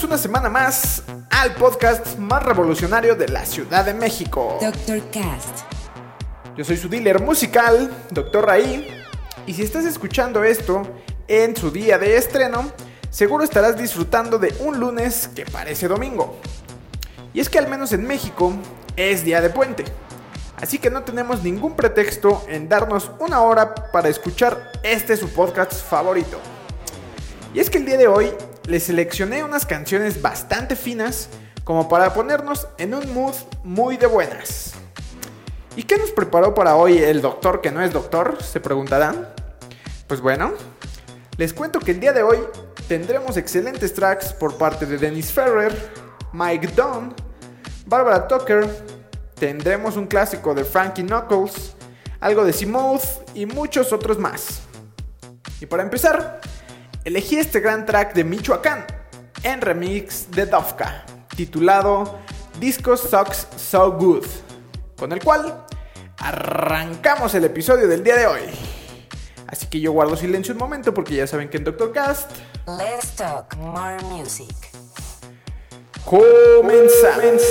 Bienvenidos una semana más al podcast más revolucionario de la Ciudad de México. Dr. Cast. Yo soy su dealer musical, Dr. Raí, y si estás escuchando esto en su día de estreno, seguro estarás disfrutando de un lunes que parece domingo. Y es que al menos en México es día de puente. Así que no tenemos ningún pretexto en darnos una hora para escuchar este su podcast favorito. Y es que el día de hoy les seleccioné unas canciones bastante finas como para ponernos en un mood muy de buenas. ¿Y qué nos preparó para hoy el doctor que no es doctor? Se preguntarán. Pues bueno, les cuento que el día de hoy tendremos excelentes tracks por parte de Dennis Ferrer, Mike Dunn, Barbara Tucker, tendremos un clásico de Frankie Knuckles, algo de Simouth y muchos otros más. Y para empezar, elegí este gran track de Michoacán en remix de Dovka, titulado Disco Sucks So Good, con el cual arrancamos el episodio del día de hoy. Así que yo guardo silencio un momento porque ya saben que en Doctor Cast Let's talk more music. comenzamos.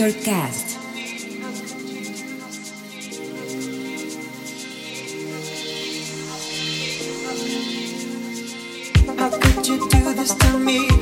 This Dr. Cast. How could you do this to me?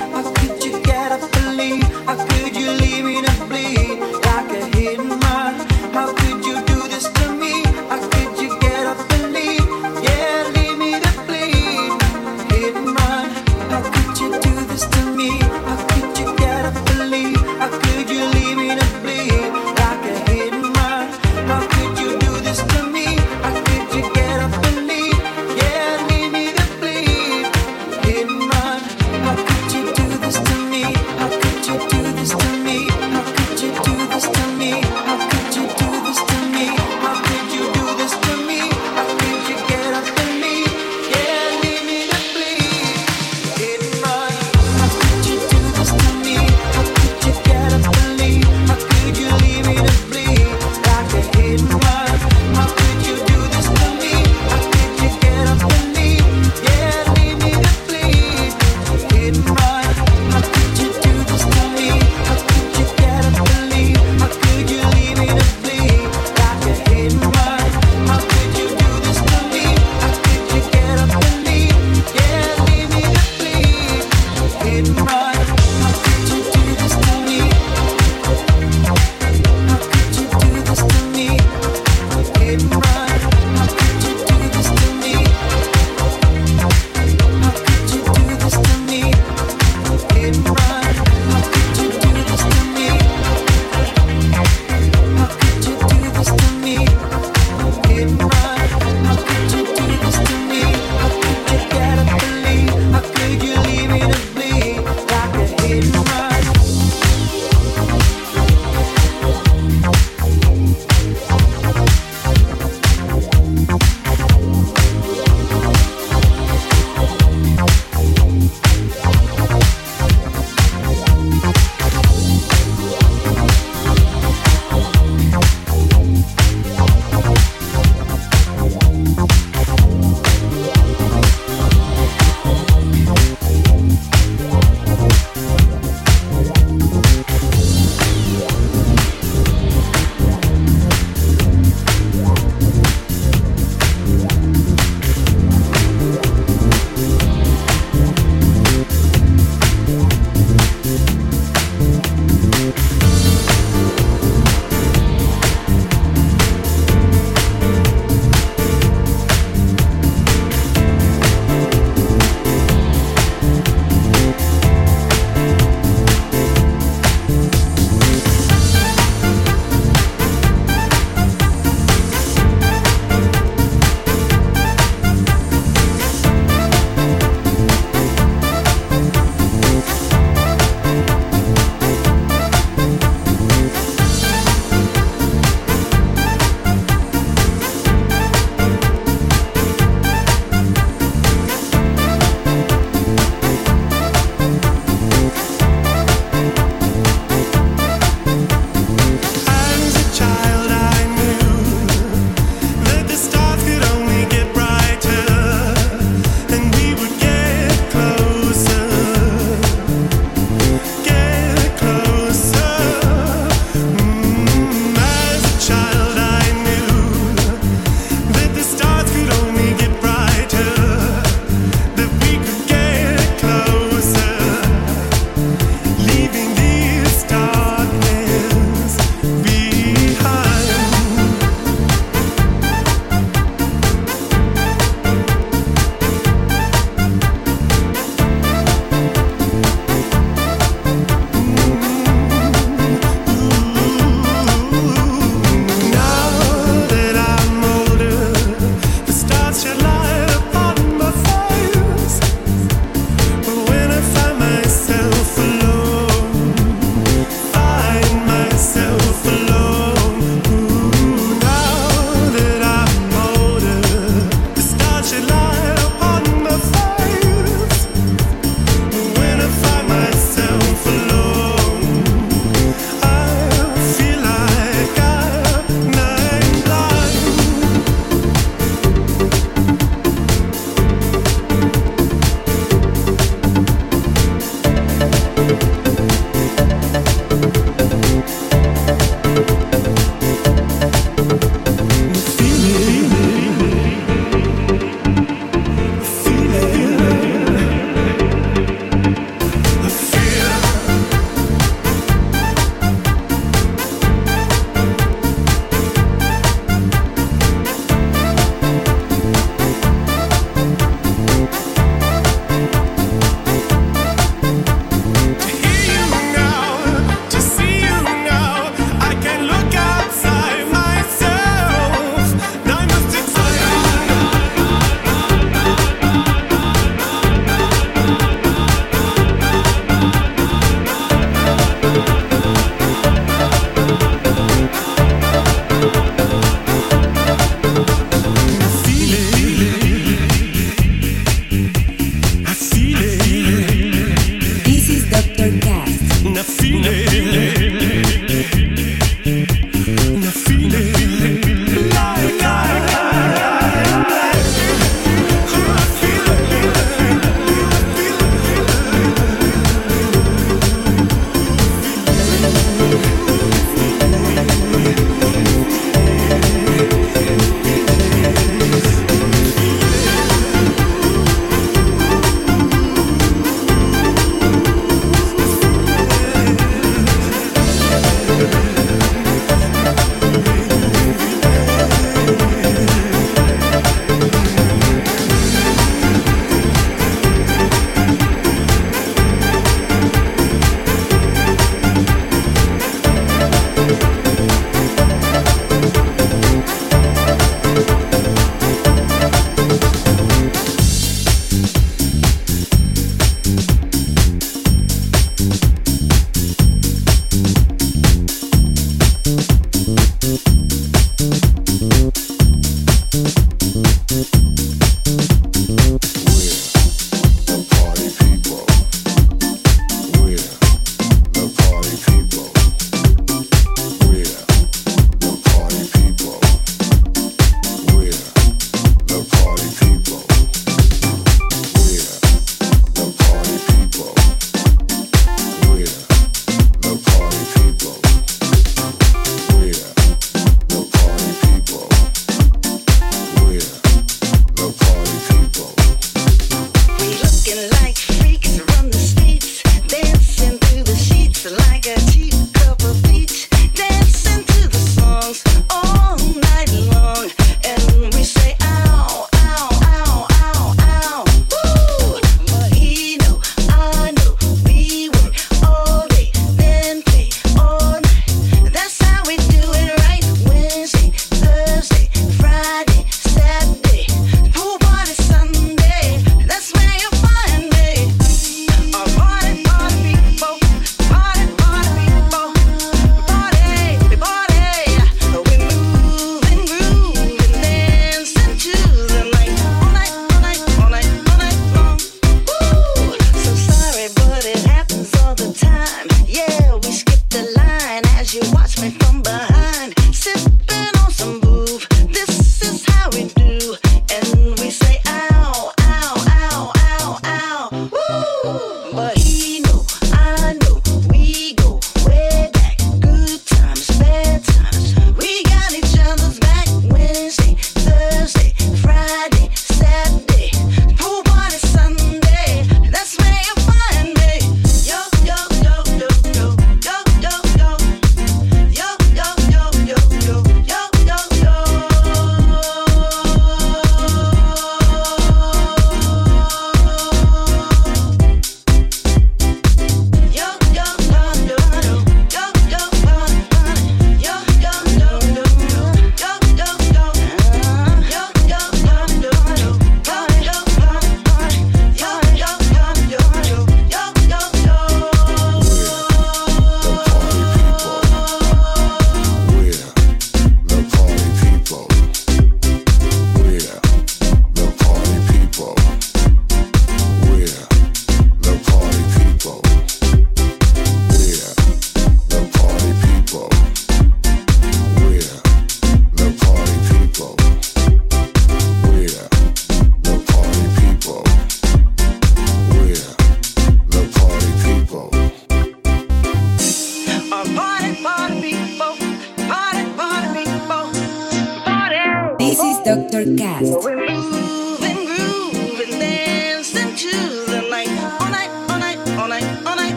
Podcast.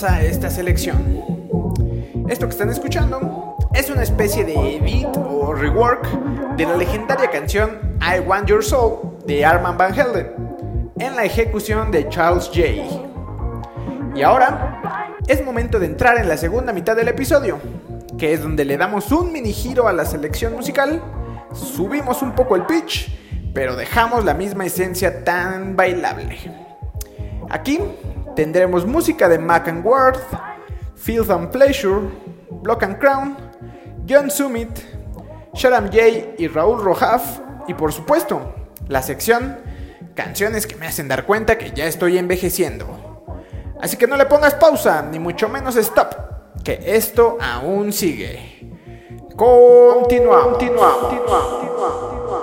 Sabrosa esta selección? Esto que están escuchando es una especie de edit o rework de la legendaria canción I Want Your Soul de Arman Van Helden en la ejecución de Charles J. Y ahora es momento de entrar en la segunda mitad del episodio, que es donde le damos un mini giro a la selección musical, subimos un poco el pitch, pero dejamos la misma esencia tan bailable. Aquí tendremos música de Mac and Worth, Filth and Pleasure, Block and Crown, John Summit, Sharam J y Raúl Rojaf, y por supuesto, la sección Canciones que me hacen dar cuenta que ya estoy envejeciendo. Así que no le pongas pausa, ni mucho menos stop, que esto aún sigue. Continuamos. continuamos. I want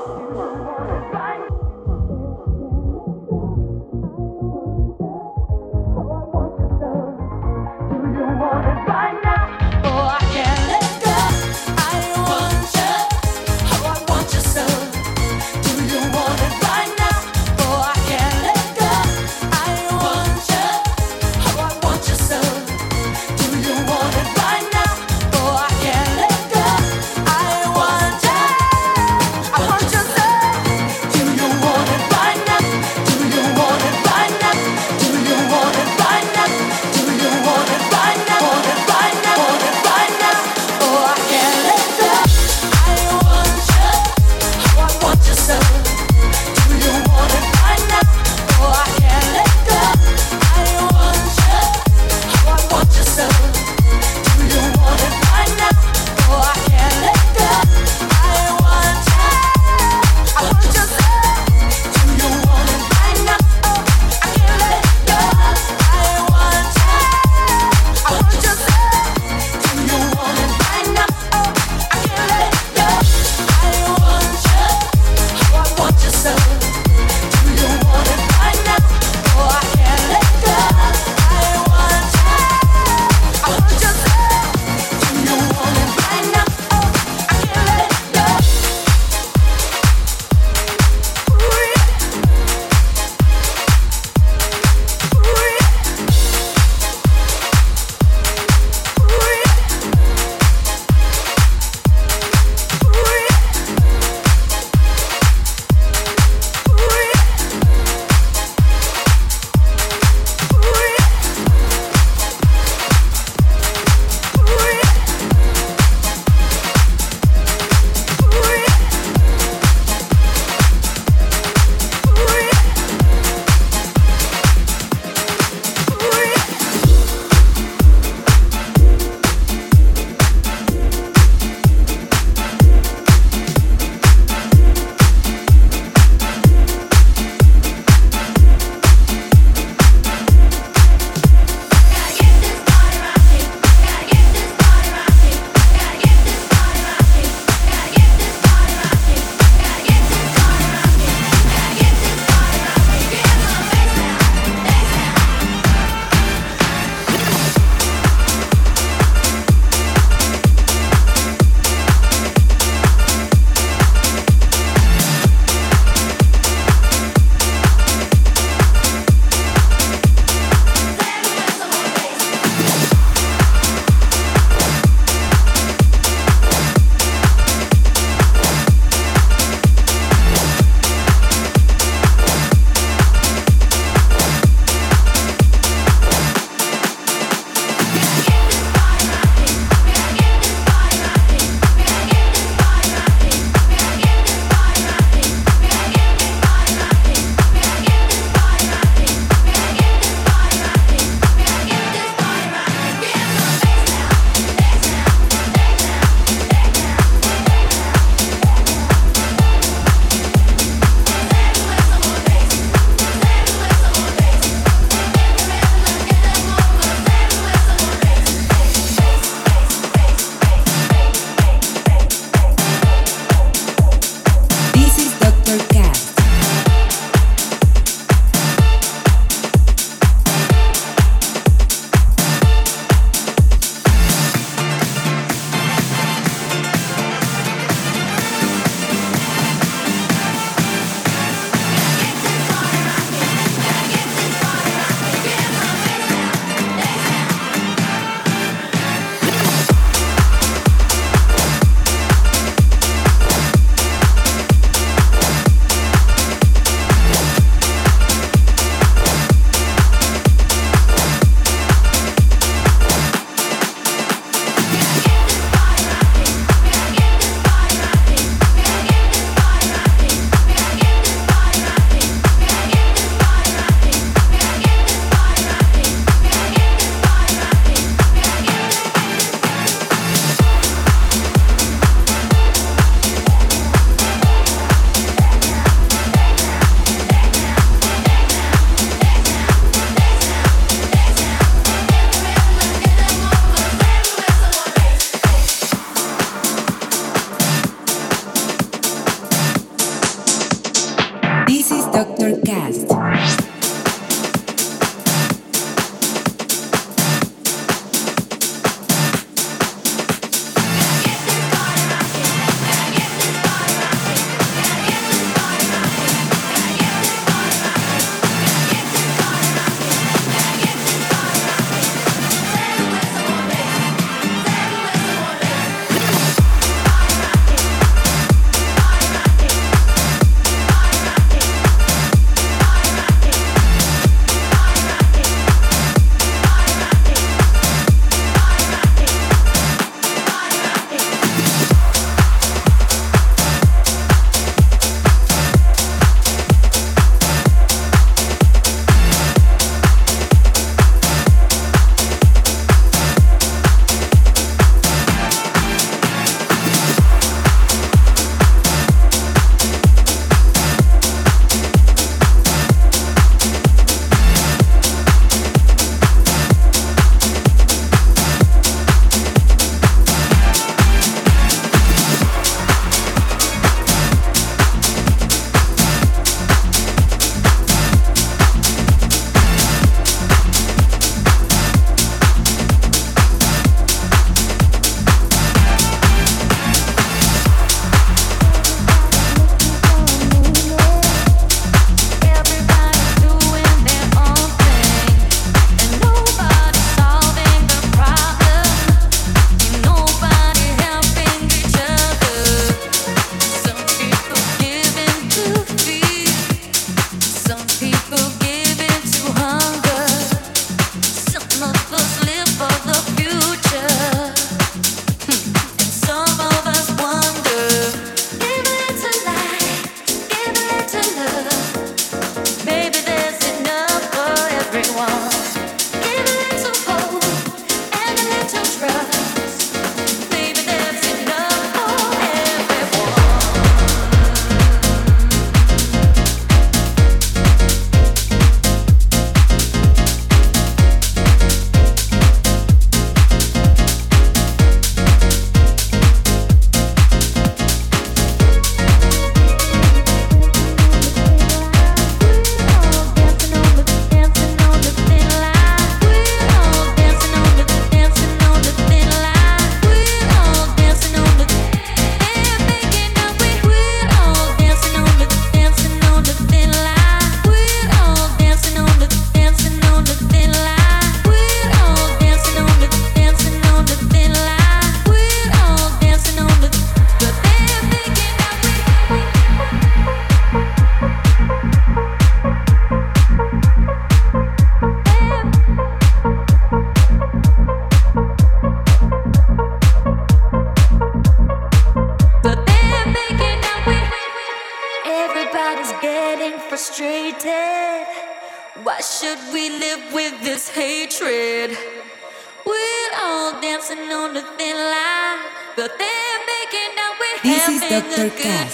This is Dr. Cat.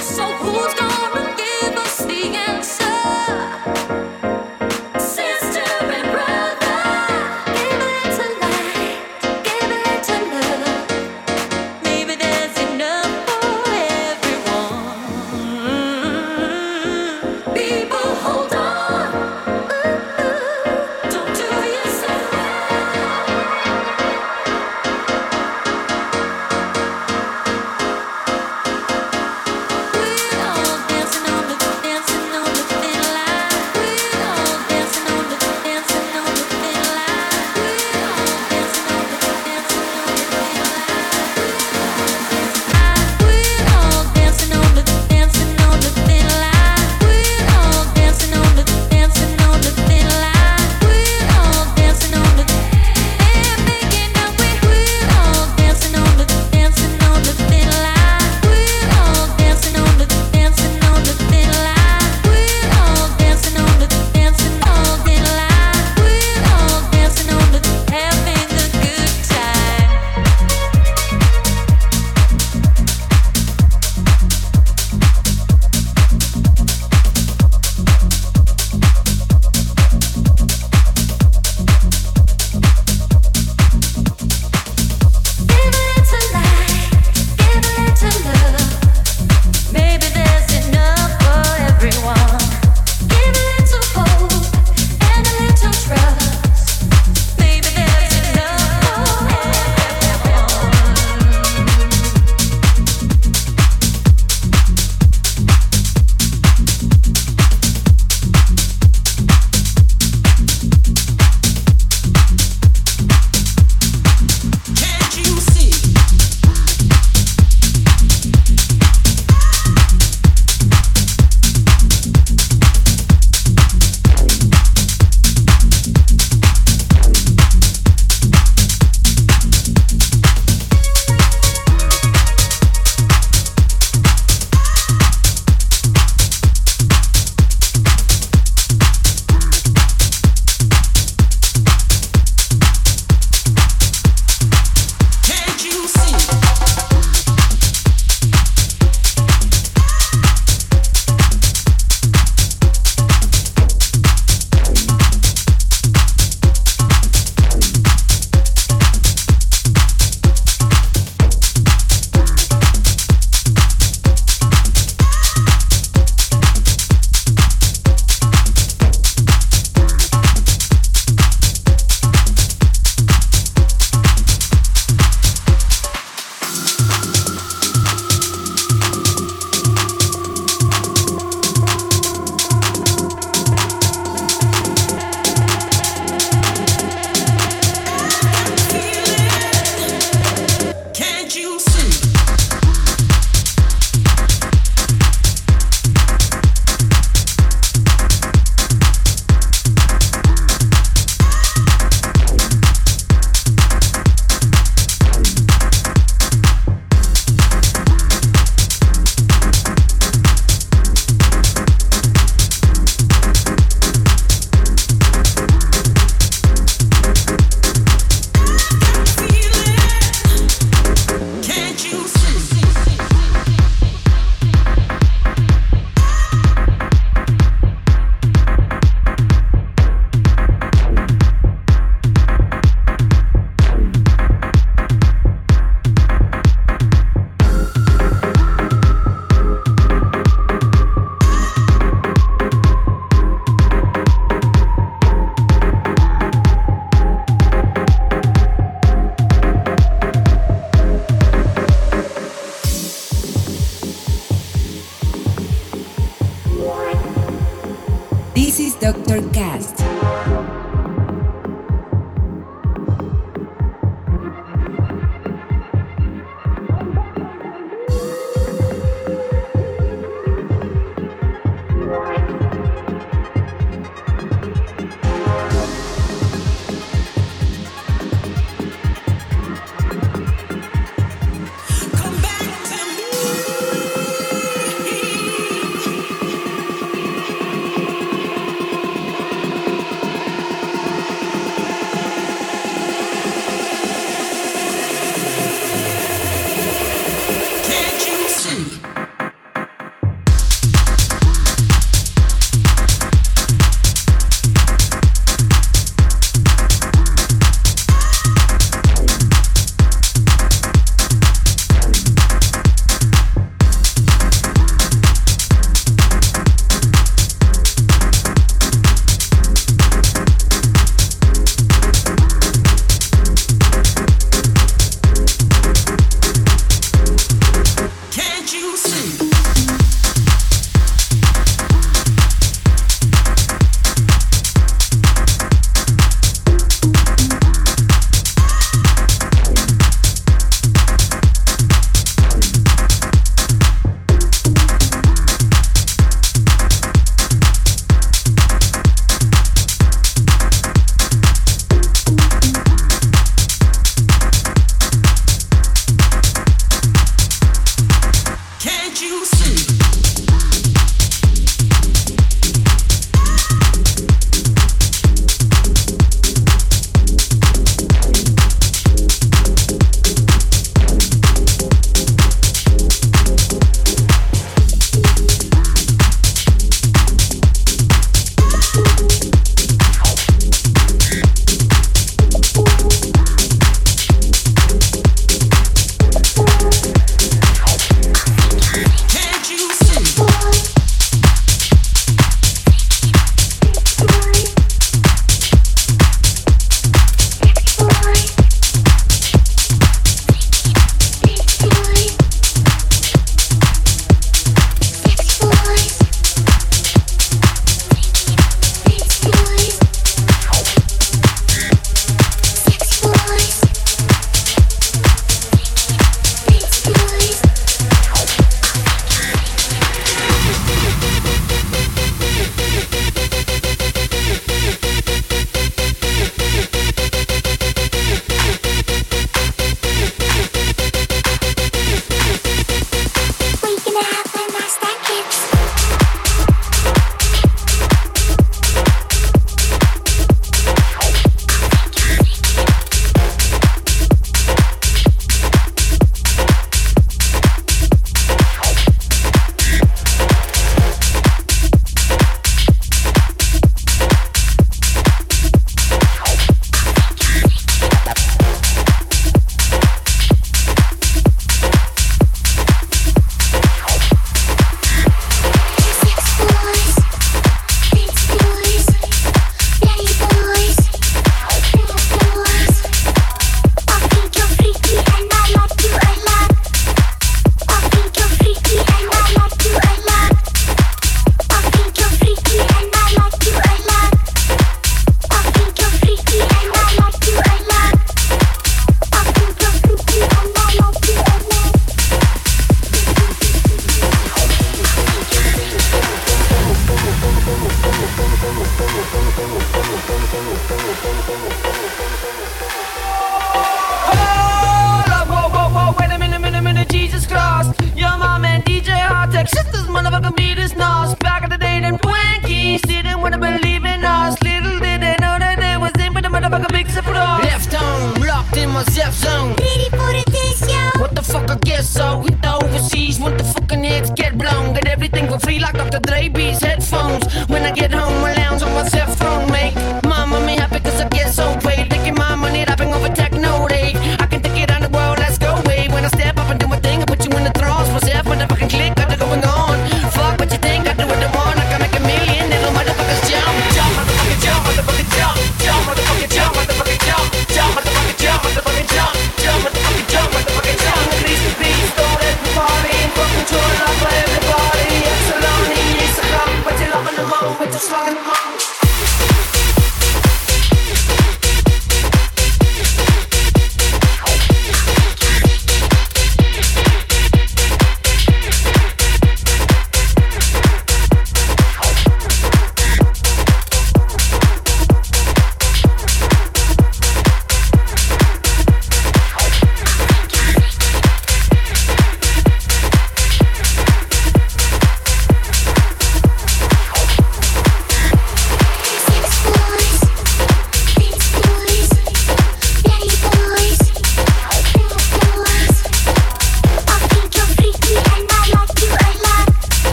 So who's gonna give us the answer?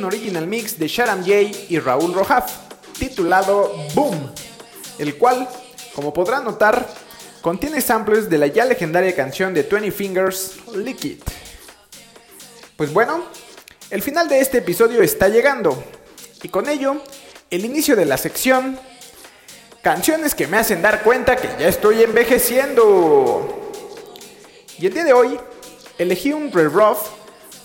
Un original mix de Sharam J y Raúl Rojaf, titulado Boom, el cual, como podrán notar, contiene samples de la ya legendaria canción de 20 Fingers, Lick It. Pues bueno, el final de este episodio está llegando, y con ello, el inicio de la sección Canciones que me hacen dar cuenta que ya estoy envejeciendo. Y el día de hoy elegí un re-rough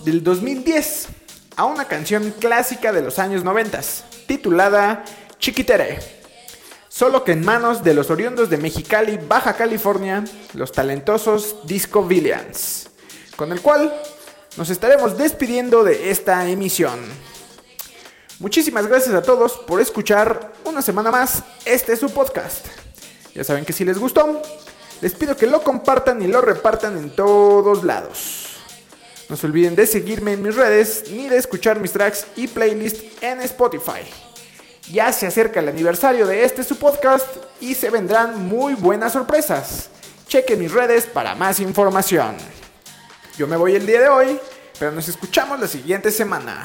del 2010 a una canción clásica de los años 90, titulada Chiquitere. Solo que en manos de los oriundos de Mexicali, Baja California, los talentosos Disco Villains, con el cual nos estaremos despidiendo de esta emisión. Muchísimas gracias a todos por escuchar una semana más este es su podcast. Ya saben que si les gustó, les pido que lo compartan y lo repartan en todos lados. No se olviden de seguirme en mis redes ni de escuchar mis tracks y playlist en Spotify. Ya se acerca el aniversario de este su podcast y se vendrán muy buenas sorpresas. Chequen mis redes para más información. Yo me voy el día de hoy, pero nos escuchamos la siguiente semana.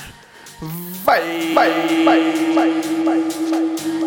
Bye. Bye. Bye. Bye. Bye.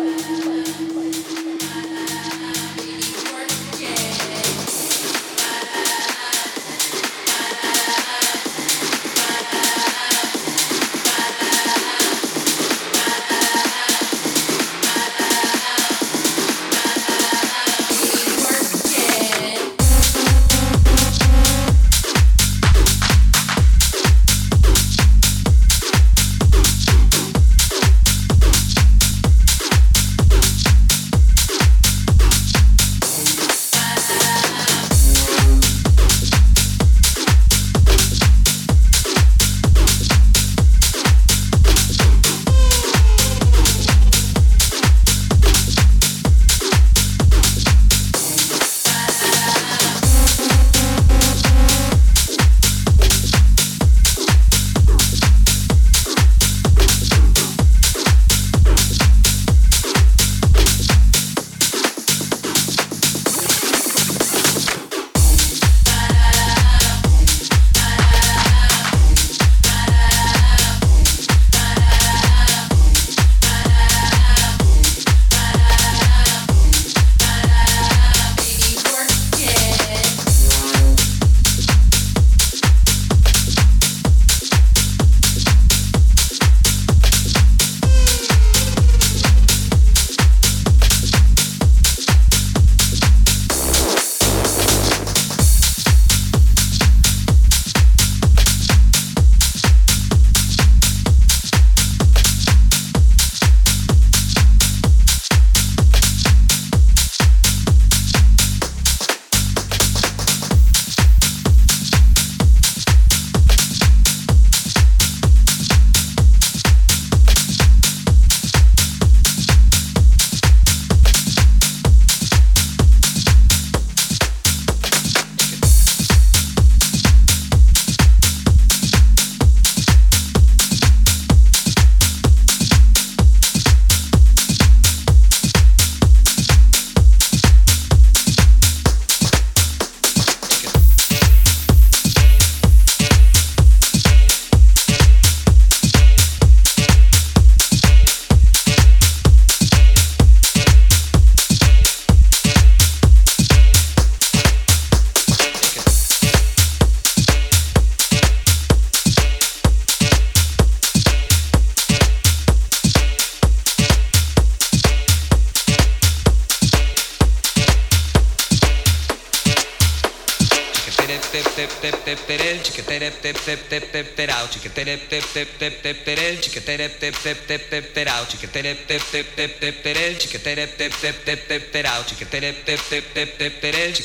Si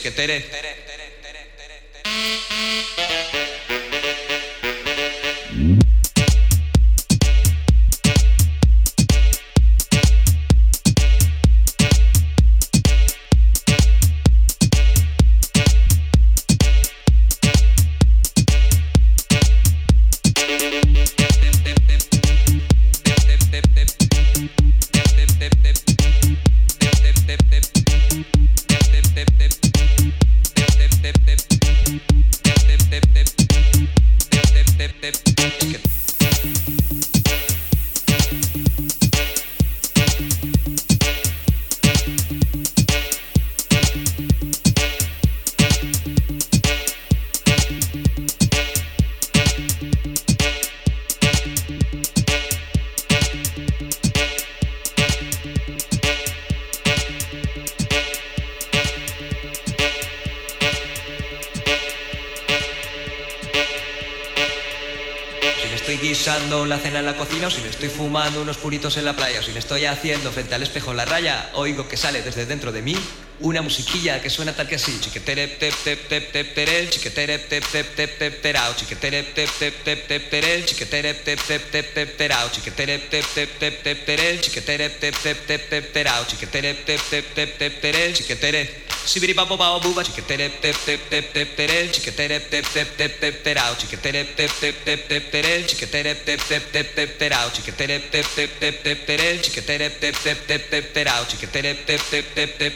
fumando unos puritos en la playa o si me estoy haciendo frente al espejo la raya, oigo que sale desde dentro de mí una musiquilla que suena tal que así. Chiquetere tep tep tep tep tere, chiquetere tep tep tep tep terao, chiquetere tep tep tep tep tere, chiquetere tep tep tep tep terao, chiquetere tep tep tep tep tere, chiquetere tep tep tep tep terao, chiquetere tep tep tep tep Sibiri papo pao buba, chiquetere tep tep tep tep tere, chiquetere tep tep tep tep terao, chiquetere tep tep tep tep tere, chiquetere tep tep tep tep terao, chiquetere tep tep tep tep tere, chiquetere tep tep tep tep terao, chiquetere tep tep tep tep?